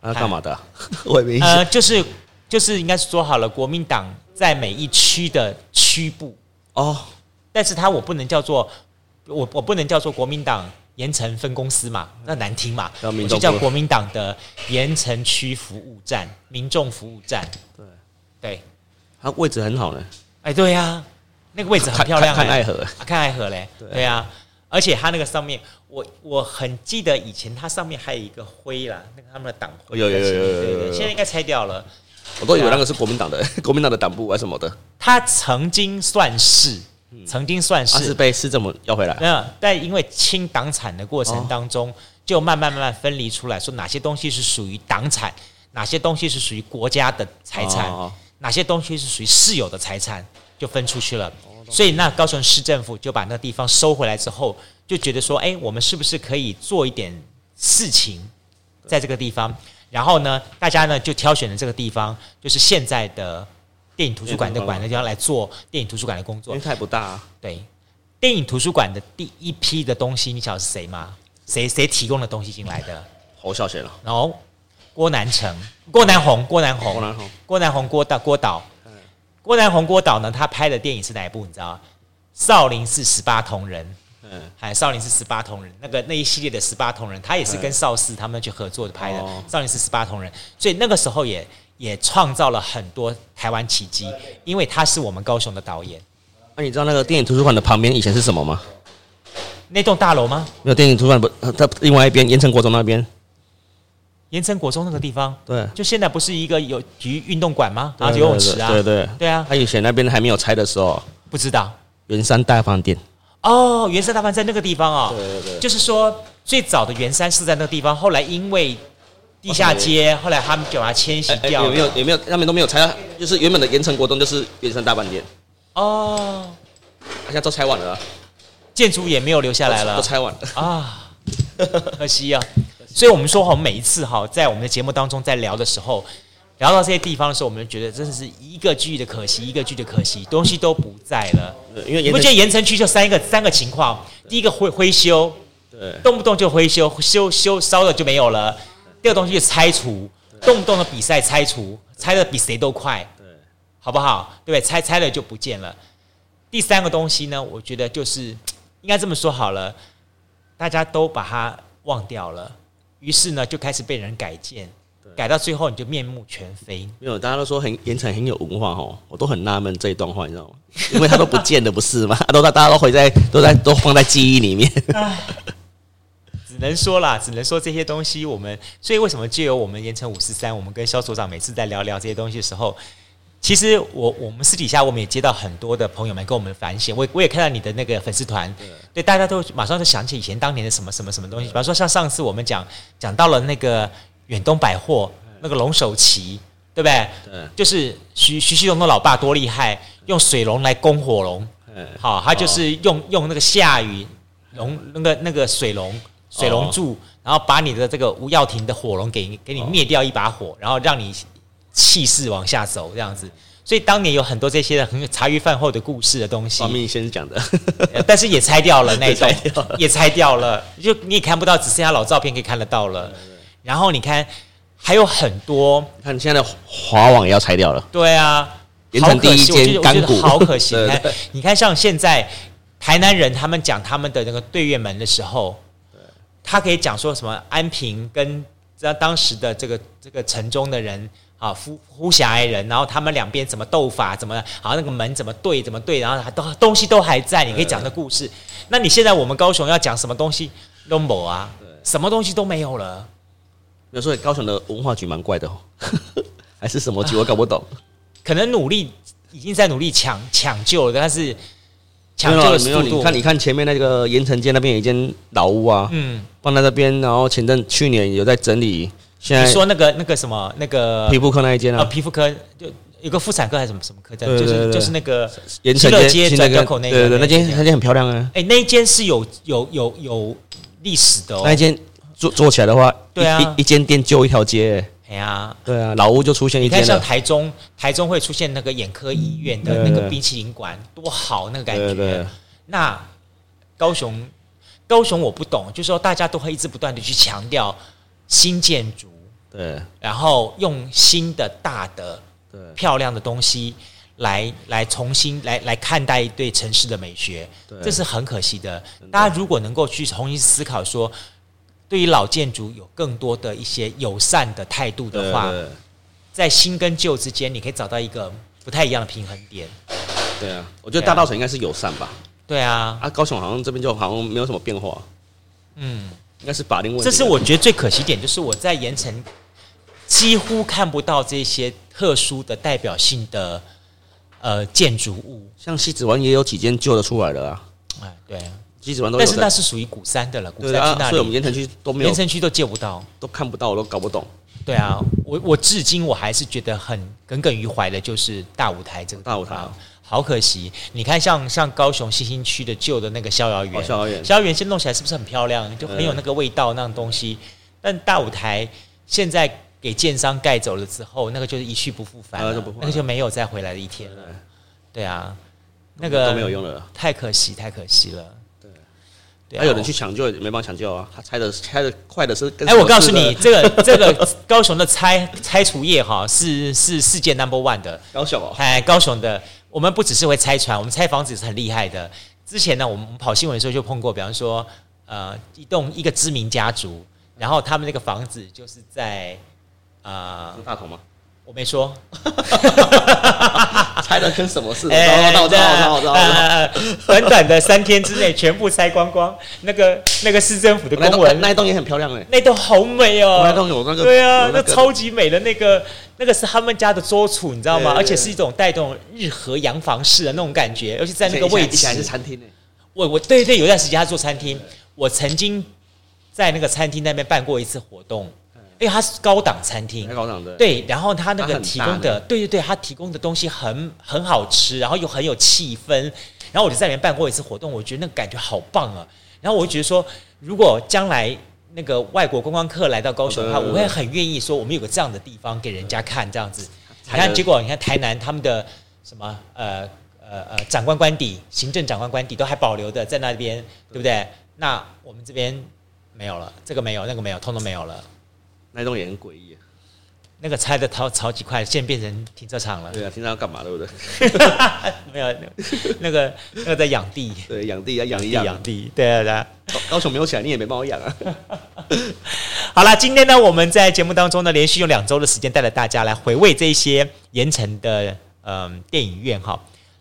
那干嘛的、啊？*laughs* 我也没呃，就是就是应该是说好了，国民党在每一区的区部哦，但是它我不能叫做我我不能叫做国民党。盐城分公司嘛，那难听嘛，我就叫国民党的盐城区服务站、民众服务站。对对，它位置很好呢。哎，对呀、啊，那个位置很漂亮。看爱河，看爱河嘞。对呀、啊，而且它那个上面，我我很记得以前它上面还有一个徽啦，那个他们的党徽。有有有有有，现在应该拆掉了。我都以为那个是国民党的国民党的党部还是什么的。它曾经算是。曾经算是，是被市政府要回来，没有，但因为清党产的过程当中，就慢慢慢慢分离出来，说哪些东西是属于党产，哪些东西是属于国家的财产，哪些东西是属于私有的财产，就分出去了。所以那高雄市政府就把那地方收回来之后，就觉得说，哎，我们是不是可以做一点事情在这个地方？然后呢，大家呢就挑选了这个地方，就是现在的。电影图书馆的馆呢，就要来做电影图书馆的工作。因为太不大啊。对，电影图书馆的第一批的东西，你晓得是谁吗？谁谁提供的东西进来的？侯孝贤了。然后郭南城、郭南红、郭南红、郭南红、郭南红、郭导、郭导。郭南红、郭导呢？他拍的电影是哪一部？你知道？少林寺十八铜人。嗯。还少林寺十八铜人那个那一系列的十八铜人，他也是跟邵氏他们去合作的拍的。少林寺十八铜人，所以那个时候也。也创造了很多台湾奇迹，因为他是我们高雄的导演。那你知道那个电影图书馆的旁边以前是什么吗？那栋大楼吗？没有电影图书馆不，它另外一边盐城国中那边。盐城国中那个地方，对，就现在不是一个有体育运动馆吗？然后游泳池啊，对对对啊。他以前那边还没有拆的时候，不知道圆山大饭店哦，圆山大饭在那个地方哦，对对对，就是说最早的圆山是在那个地方，后来因为地下街，后来他们就把它迁徙掉了，有没有有没有那边都没有拆，就是原本的盐城国中就是圆山大饭店哦，好像都拆完了，建筑也没有留下来了，都拆完了啊，可惜啊。所以，我们说，我们每一次哈，在我们的节目当中，在聊的时候，聊到这些地方的时候，我们觉得真的是一个句的可惜，一个句的可惜，东西都不在了。因为你不觉得盐城区就三个三个情况？第一个灰灰修，对，动不动就灰修，修修烧了就没有了；第二个东西是拆除，动不动的比赛拆除，拆的比谁都快，对，好不好？对不对？拆拆了就不见了。第三个东西呢，我觉得就是应该这么说好了，大家都把它忘掉了。于是呢，就开始被人改建，改到最后你就面目全非。没有，大家都说很盐城很有文化哦，我都很纳闷这一段话，你知道吗？因为他都不见了，不是吗？*laughs* 都大家都会在都在都放在记忆里面。能说啦，只能说这些东西我们，所以为什么就有我们盐城五四三，我们跟肖所长每次在聊聊这些东西的时候。其实我我们私底下我们也接到很多的朋友们跟我们反省，我我也看到你的那个粉丝团，对，大家都马上就想起以前当年的什么什么什么东西，比方说像上次我们讲讲到了那个远东百货那个龙首旗，对不对？对，就是徐徐熙隆的老爸多厉害，用水龙来攻火龙，好，他就是用用那个下雨龙那个那个水龙水龙柱，然后把你的这个吴耀庭的火龙给给你灭掉一把火，然后让你。气势往下走，这样子，所以当年有很多这些很茶余饭后的故事的东西。王明先讲的，但是也拆掉了那一种，*laughs* 也拆掉了，就你也看不到，只剩下老照片可以看得到了。然后你看，还有很多，看现在的华网也要拆掉了。对啊，好可惜，我觉得我觉得好可惜。*laughs* 你看，你看，像现在台南人他们讲他们的那个对月门的时候，他可以讲说什么安平跟在当时的这个这个城中的人。啊，呼呼霞爱人，然后他们两边怎么斗法，怎么好那个门怎么对怎么对，然后还都东西都还在，你可以讲的故事。那你现在我们高雄要讲什么东西都没啊，什么东西都没有了。有时候高雄的文化局蛮怪的哦，*laughs* 还是什么局我搞不懂。*laughs* 可能努力已经在努力抢抢救了，但是抢救的速度，没有，你看你看前面那个盐城街那边有一间老屋啊，嗯，放在那边，然后前阵去年有在整理。你说那个那个什么那个皮肤科那一间啊？皮肤科就有个妇产科还是什么什么科在？就是就是那个盐城街转角口那个，对对，那间那间很漂亮啊。哎，那间是有有有有历史的哦。那间做做起来的话，对啊，一间店就一条街。哎呀，对啊，老屋就出现一间。你看像台中，台中会出现那个眼科医院的那个冰淇淋馆，多好那个感觉。那高雄，高雄我不懂，就是说大家都会一直不断的去强调新建筑。对，然后用新的大的、对漂亮的东西来来重新来来看待对城市的美学，对这是很可惜的。大家如果能够去重新思考说，对于老建筑有更多的一些友善的态度的话，对对对，在新跟旧之间，你可以找到一个不太一样的平衡点。对啊，我觉得大道城应该是友善吧。对啊，啊，高雄好像这边就好像没有什么变化。嗯，应该是法令问题。这是我觉得最可惜点，就是我在盐城。几乎看不到这些特殊的代表性的呃建筑物，像西子湾也有几间旧的出来了啊。哎，对，但是那是属于古三的了，古三区那里，所以我们盐城区都没有，盐城区都借不到，都看不到，我都搞不懂。对啊，我我至今我还是觉得很耿耿于怀的，就是大舞台这个大舞台，好可惜。你看像，像像高雄新兴区的旧的那个逍遥园，逍遥园，逍遥园现在弄起来是不是很漂亮？就很有那个味道那种东西。但大舞台现在。给建商盖走了之后，那个就是一去不复返了，那个就没有再回来的一天了。对啊，那个都没有用了，太可惜，太可惜了。对，还有人去抢救，也没办法抢救啊。他拆的拆的快的是，哎，我告诉你，这个 *laughs* 这个高雄的拆拆除业哈，是是世界 number one 的。高雄哦，哎，高雄的，我们不只是会拆船，我们拆房子也是很厉害的。之前呢，我们跑新闻的时候就碰过，比方说，呃，一栋一个知名家族，然后他们那个房子就是在。啊，大同吗？我没说。*laughs* 猜的跟什么似的？哎，我知道，我知道，我知道，我知道。短短的三天之内，全部拆光光。那个那个市政府的公文，那一栋也很漂亮哎，那栋好美哦。那栋有那个，对啊，那超级美的那个，那个是他们家的桌厨，你知道吗？而且是一种带动日和洋房式的那种感觉，而且在那个位置，还是餐厅呢。我我对对，有段时间他做餐厅，我曾经在那个餐厅那边办过一次活动。因为它是高档餐厅，高档的对，然后它那个提供的，对对对，它提供的东西很很好吃，然后又很有气氛，然后我就在里面办过一次活动，我觉得那个感觉好棒啊！然后我就觉得说，如果将来那个外国观光客来到高雄的话，我会很愿意说，我们有个这样的地方给人家看，这样子。你看，结果你看台南他们的什么呃呃呃长官官邸、行政长官官邸都还保留的在那边，对不对？那我们这边没有了，这个没有，那个没有，通通没有了。那栋也很诡异，那个拆的超超级快，现在变成停车场了。对啊，停车场干嘛？对不对？*laughs* 没有，*laughs* 那个那个在养地，对，养地啊，养一养养地。对啊，对啊。高雄没有起来，你也没帮我养啊。*laughs* 好了，今天呢，我们在节目当中呢，连续用两周的时间带着大家来回味这些盐城的嗯、呃、电影院哈。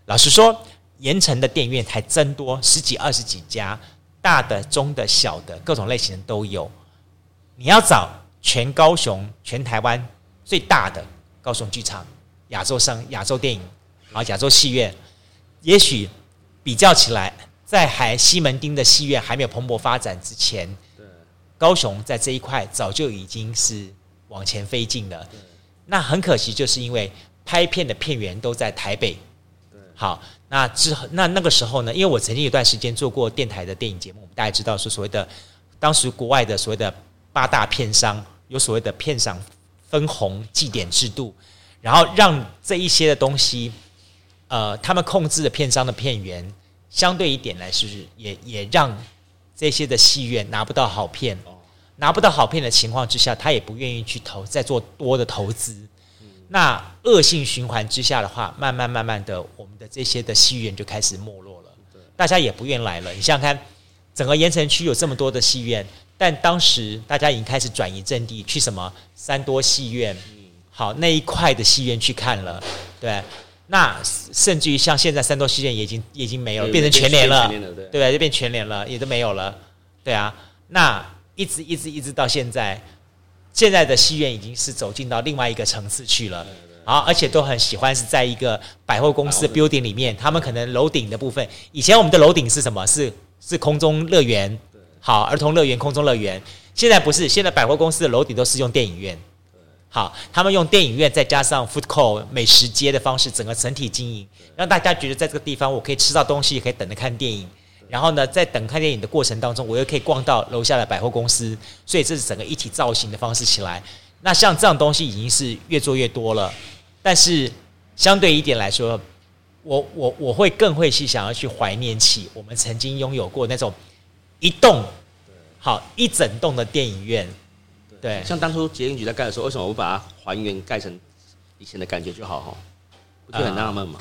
老实说，盐城的电影院还真多，十几二十几家，大的、中的、小的，各种类型的都有。你要找。全高雄、全台湾最大的高雄剧场、亚洲声、亚洲电影啊、亚洲戏院，也许比较起来，在还西门町的戏院还没有蓬勃发展之前，高雄在这一块早就已经是往前飞进了。那很可惜，就是因为拍片的片源都在台北。好，那之后那那个时候呢？因为我曾经有段时间做过电台的电影节目，我们大家知道是所谓的当时国外的所谓的八大片商。有所谓的片赏分红计点制度，然后让这一些的东西，呃，他们控制的片商的片源，相对一点来是，也也让这些的戏院拿不到好片，拿不到好片的情况之下，他也不愿意去投再做多的投资。那恶性循环之下的话，慢慢慢慢的，我们的这些的戏院就开始没落了，大家也不愿来了。你想想看，整个盐城区有这么多的戏院。但当时大家已经开始转移阵地，去什么三多戏院，好那一块的戏院去看了，对，那甚至于像现在三多戏院也已经也已经没有，变成全联了，对对？就变全联了，也都没有了，对啊。那一直一直一直到现在，现在的戏院已经是走进到另外一个层次去了，好，而且都很喜欢是在一个百货公司的 building 里面，他们可能楼顶的部分，以前我们的楼顶是什么？是是空中乐园。好，儿童乐园、空中乐园，现在不是，现在百货公司的楼顶都是用电影院。好，他们用电影院再加上 food court 美食街的方式，整个整体经营，让大家觉得在这个地方我可以吃到东西，可以等着看电影。然后呢，在等看电影的过程当中，我又可以逛到楼下的百货公司，所以这是整个一体造型的方式起来。那像这样东西已经是越做越多了，但是相对一点来说，我我我会更会去想要去怀念起我们曾经拥有过那种。一栋好一整栋的电影院，对，像当初捷运局在盖的时候，为什么不把它还原盖成以前的感觉就好哈？不就很纳闷吗？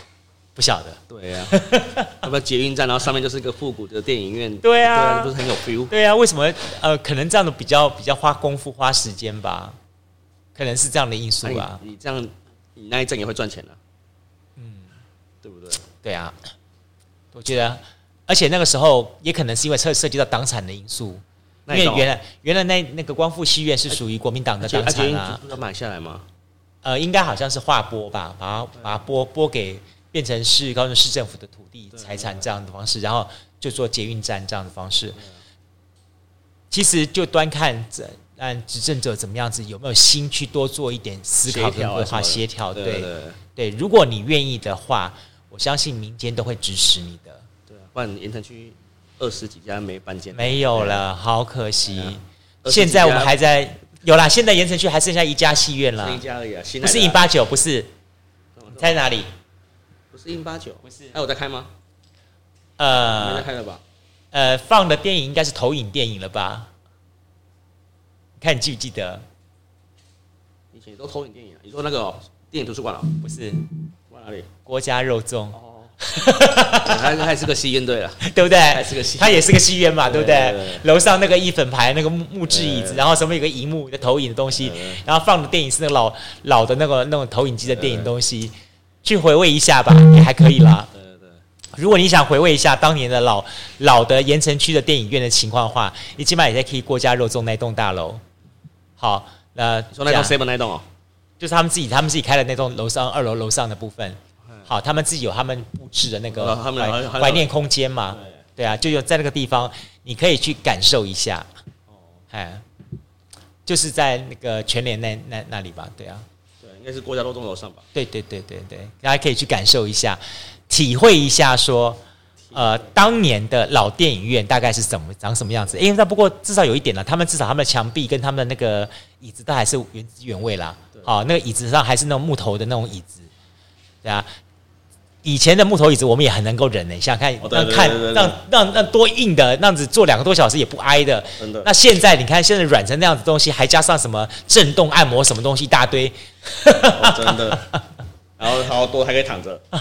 不晓得，对呀，*laughs* 要不要捷运站，然后上面就是一个复古的电影院，对啊，不是很有 feel？对啊，为什么？呃，可能这样的比较比较花功夫花时间吧，可能是这样的因素吧。你这样，你那一阵也会赚钱的，嗯，对不对？对啊，我觉得。而且那个时候也可能是因为涉涉及到党产的因素，因为原来原来那那个光复戏院是属于国民党的党产啊，要买下来吗？呃，应该好像是划拨吧，把它把它拨拨给变成是高雄市政府的土地财产这样的方式，然后就做捷运站这样的方式。其实就端看这按执政者怎么样子，有没有心去多做一点思考跟规划协调。对对，如果你愿意的话，我相信民间都会支持你的。不然盐城区二十几家没搬进，没有了，好可惜。现在我们还在有啦，现在盐城区还剩下一家戏院了，一家而已啊。不是 in 八九，不是。你猜哪里？不是 in 八九，不是。哎，我在开吗？呃，没在开了吧？呃，放的电影应该是投影电影了吧？看你记不记得？以前都投影电影啊。你说那个电影图书馆啊？不是。往哪里？国家肉粽。*laughs* 还还是个戏院对了，对不对？还是个戏，他也是个戏院嘛，对不对？楼上那个一粉牌那个木木质椅子，然后上面有个荧幕的投影的东西，然后放的电影是那个老老的那个那种投影机的电影东西，去回味一下吧，也还可以啦。对对对。如果你想回味一下当年的老老的盐城区的电影院的情况的话，你起码也在可以过家肉粽那栋大楼。好，那说那栋 seven 那栋哦，就是他们自己他们自己开的那栋楼上二楼楼上的部分。好，他们自己有他们布置的那个怀怀念空间嘛？对啊，就有在那个地方，你可以去感受一下。哦，哎，就是在那个全联那那那里吧？对啊，对，应该是郭家肉粽楼上吧？对对对对对，大家可以去感受一下，体会一下说，呃，当年的老电影院大概是怎么长什么样子？因为那不过至少有一点了，他们至少他们的墙壁跟他们的那个椅子都还是原汁原味啦。好，那个椅子上还是那种木头的那种椅子，对啊。以前的木头椅子，我们也很能够忍呢。你想想看，让看让让让多硬的，那样子坐两个多小时也不挨的。那现在你看，现在软成那样子东西，还加上什么震动按摩什么东西一大堆。哦、真的。然 *laughs* 后好多还可以躺着。*laughs*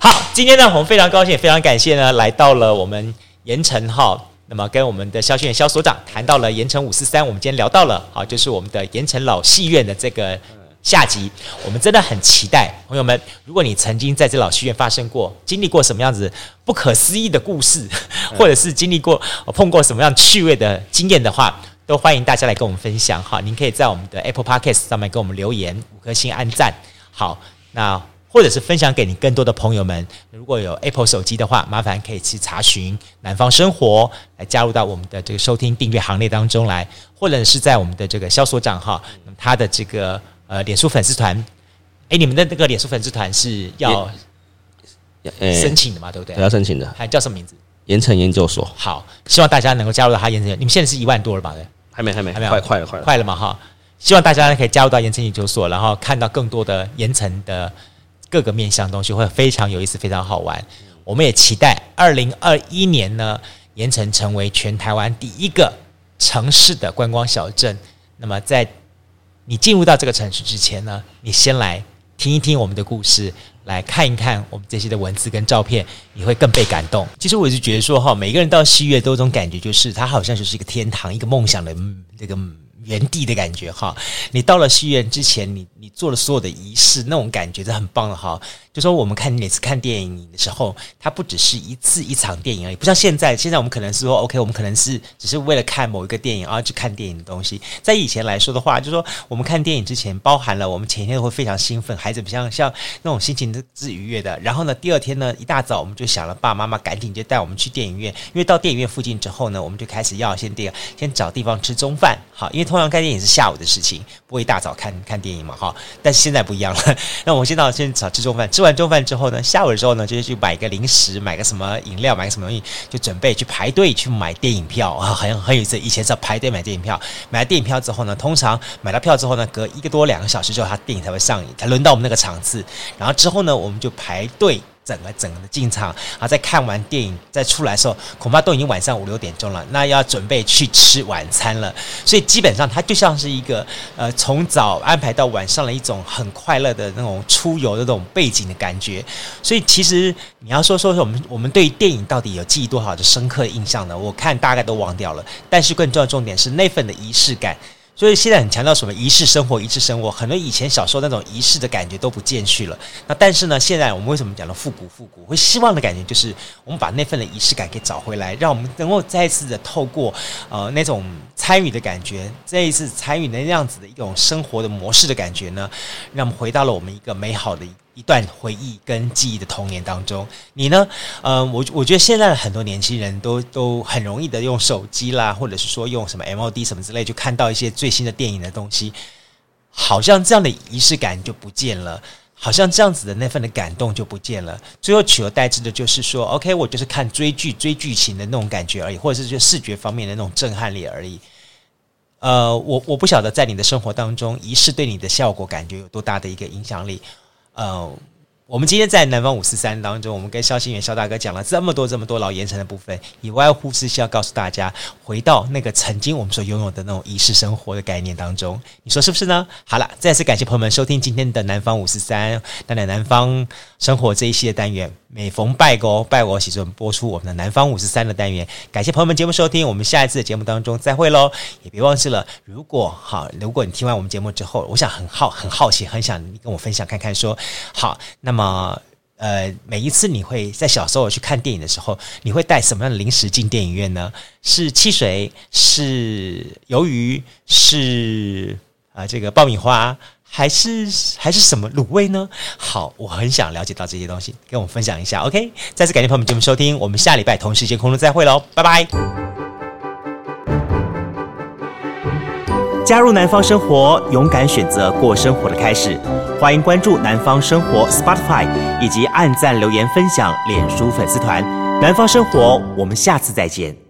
好，今天呢，我们非常高兴，也非常感谢呢，来到了我们盐城哈。那么跟我们的肖训元萧所长谈到了盐城五四三，我们今天聊到了，好，就是我们的盐城老戏院的这个。下集我们真的很期待，朋友们，如果你曾经在这老戏院发生过、经历过什么样子不可思议的故事，*laughs* 或者是经历过碰过什么样趣味的经验的话，都欢迎大家来跟我们分享。好，您可以在我们的 Apple Podcast 上面给我们留言，五颗星按赞。好，那或者是分享给你更多的朋友们。如果有 Apple 手机的话，麻烦可以去查询南方生活，来加入到我们的这个收听订阅行列当中来，或者是在我们的这个肖所长哈，那么他的这个。呃，脸书粉丝团，哎，你们的那个脸书粉丝团是要申请的嘛？对不对？要申请的。还叫什么名字？盐城研究所。好，希望大家能够加入到他盐城。你们现在是一万多了吧？对，还没，还没，还没，快，快了，快了，快了嘛！哈，希望大家呢可以加入到盐城研究所，然后看到更多的盐城的各个面向东西，会非常有意思，非常好玩。我们也期待二零二一年呢，盐城成为全台湾第一个城市的观光小镇。那么在你进入到这个城市之前呢，你先来听一听我们的故事，来看一看我们这些的文字跟照片，你会更被感动。其实我是觉得说哈，每个人到西月都有种感觉，就是它好像就是一个天堂，一个梦想的这个。原地的感觉哈，你到了戏院之前，你你做了所有的仪式，那种感觉是很棒的哈。就说我们看每次看电影的时候，它不只是一次一场电影而已，不像现在，现在我们可能是说，OK，我们可能是只是为了看某一个电影而去看电影的东西。在以前来说的话，就说我们看电影之前，包含了我们前一天会非常兴奋，孩子不像像那种心情是愉悦的。然后呢，第二天呢，一大早我们就想了，爸爸妈妈赶紧就带我们去电影院，因为到电影院附近之后呢，我们就开始要先电先找地方吃中饭，好，因为通常看电影是下午的事情，不会一大早看看电影嘛，哈。但是现在不一样了，*laughs* 那我们先到先找吃中饭，吃完中饭之后呢，下午的时候呢，就去买个零食，买个什么饮料，买个什么东西，就准备去排队去买电影票 *laughs* 啊，很很有意思。以前是要排队买电影票，买了电影票之后呢，通常买到票之后呢，隔一个多两个小时之后，他电影才会上映，才轮到我们那个场次。然后之后呢，我们就排队。整个整个的进场，然后再看完电影再出来的时候，恐怕都已经晚上五六点钟了。那要准备去吃晚餐了，所以基本上它就像是一个呃，从早安排到晚上的一种很快乐的那种出游的那种背景的感觉。所以其实你要说说说我们我们对电影到底有记忆多少的深刻印象呢？我看大概都忘掉了。但是更重要的重点是那份的仪式感。所以现在很强调什么仪式生活，仪式生活，很多以前小时候那种仪式的感觉都不见去了。那但是呢，现在我们为什么讲到复古复古？会希望的感觉就是我们把那份的仪式感给找回来，让我们能够再次的透过呃那种参与的感觉，再一次参与那样子的一种生活的模式的感觉呢，让我们回到了我们一个美好的。一段回忆跟记忆的童年当中，你呢？呃，我我觉得现在的很多年轻人都都很容易的用手机啦，或者是说用什么 MOD 什么之类，就看到一些最新的电影的东西，好像这样的仪式感就不见了，好像这样子的那份的感动就不见了。最后取而代之的就是说，OK，我就是看追剧追剧情的那种感觉而已，或者是就视觉方面的那种震撼力而已。呃，我我不晓得在你的生活当中，仪式对你的效果感觉有多大的一个影响力。呃，我们今天在南方五四三当中，我们跟肖新元肖大哥讲了这么多这么多老盐城的部分，以外乎是需要告诉大家，回到那个曾经我们所拥有的那种仪式生活的概念当中，你说是不是呢？好了，再次感谢朋友们收听今天的南方五四三，带来南方生活这一系列单元，每逢拜个拜我喜顺播出我们的南方五十三的单元，感谢朋友们节目收听，我们下一次的节目当中再会喽，也别忘记了，如果好，如果你听完我们节目之后，我想很好很好奇，很想你跟我分享看看说，好，那么。呃，每一次你会在小时候去看电影的时候，你会带什么样的零食进电影院呢？是汽水，是鱿鱼，是啊、呃、这个爆米花，还是还是什么卤味呢？好，我很想了解到这些东西，跟我们分享一下。OK，再次感谢朋友们节目收听，我们下礼拜同时间空中再会喽，拜拜。加入南方生活，勇敢选择过生活的开始。欢迎关注南方生活 Spotify，以及按赞留言分享脸书粉丝团。南方生活，我们下次再见。